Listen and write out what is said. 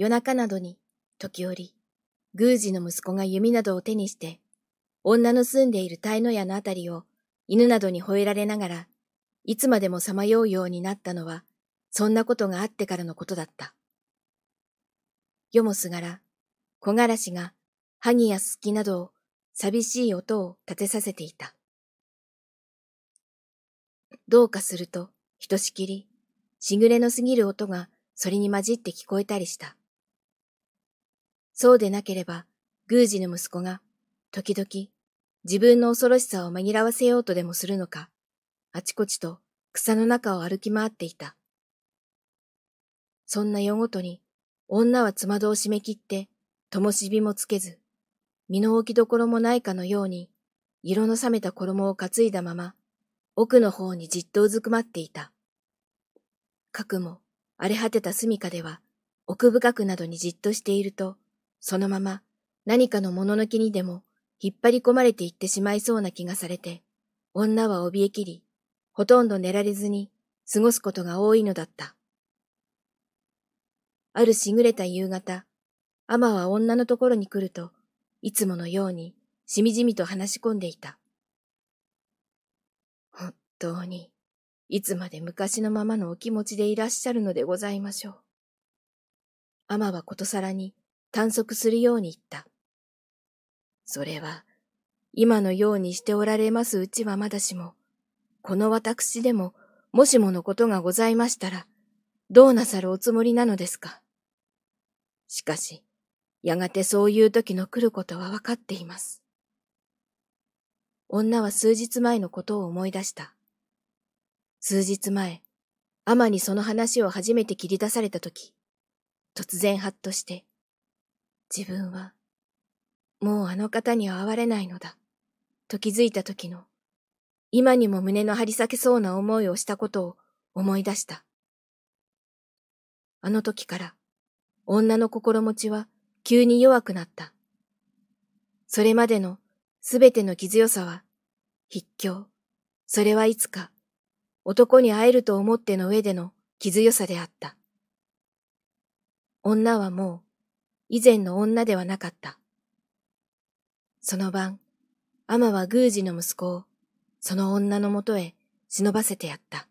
夜中などに、時折、宮司の息子が弓などを手にして、女の住んでいる鯛の屋のあたりを犬などに吠えられながら、いつまでもさまようようになったのは、そんなことがあってからのことだった。夜もすがら、木枯らしが萩やすきなどを寂しい音を立てさせていた。どうかすると、ひとしきり、しぐれのすぎる音がそれに混じって聞こえたりした。そうでなければ、宮司の息子が、時々、自分の恐ろしさを紛らわせようとでもするのか、あちこちと草の中を歩き回っていた。そんな夜ごとに、女はつまどを締め切って、灯火もつけず、身の置きどころもないかのように、色の冷めた衣を担いだまま、奥の方にじっとうずくまっていた。かくも荒れ果てた住処では、奥深くなどにじっとしていると、そのまま何かの物の気にでも引っ張り込まれていってしまいそうな気がされて、女は怯えきり、ほとんど寝られずに過ごすことが多いのだった。あるしぐれた夕方、アマは女のところに来ると、いつものようにしみじみと話し込んでいた。本当に、いつまで昔のままのお気持ちでいらっしゃるのでございましょう。アマはことさらに短足するように言った。それは、今のようにしておられますうちはまだしも、この私でも、もしものことがございましたら、どうなさるおつもりなのですか？しかし、やがてそういう時の来ることはわかっています。女は数日前のことを思い出した。数日前、アマにその話を初めて切り出された時、突然ハッとして、自分は、もうあの方には会われないのだ、と気づいた時の、今にも胸の張り裂けそうな思いをしたことを思い出した。あの時から、女の心持ちは急に弱くなった。それまでのすべての傷よさは、筆境、それはいつか、男に会えると思っての上での傷よさであった。女はもう、以前の女ではなかった。その晩、アマは宮司の息子を、その女のもとへ忍ばせてやった。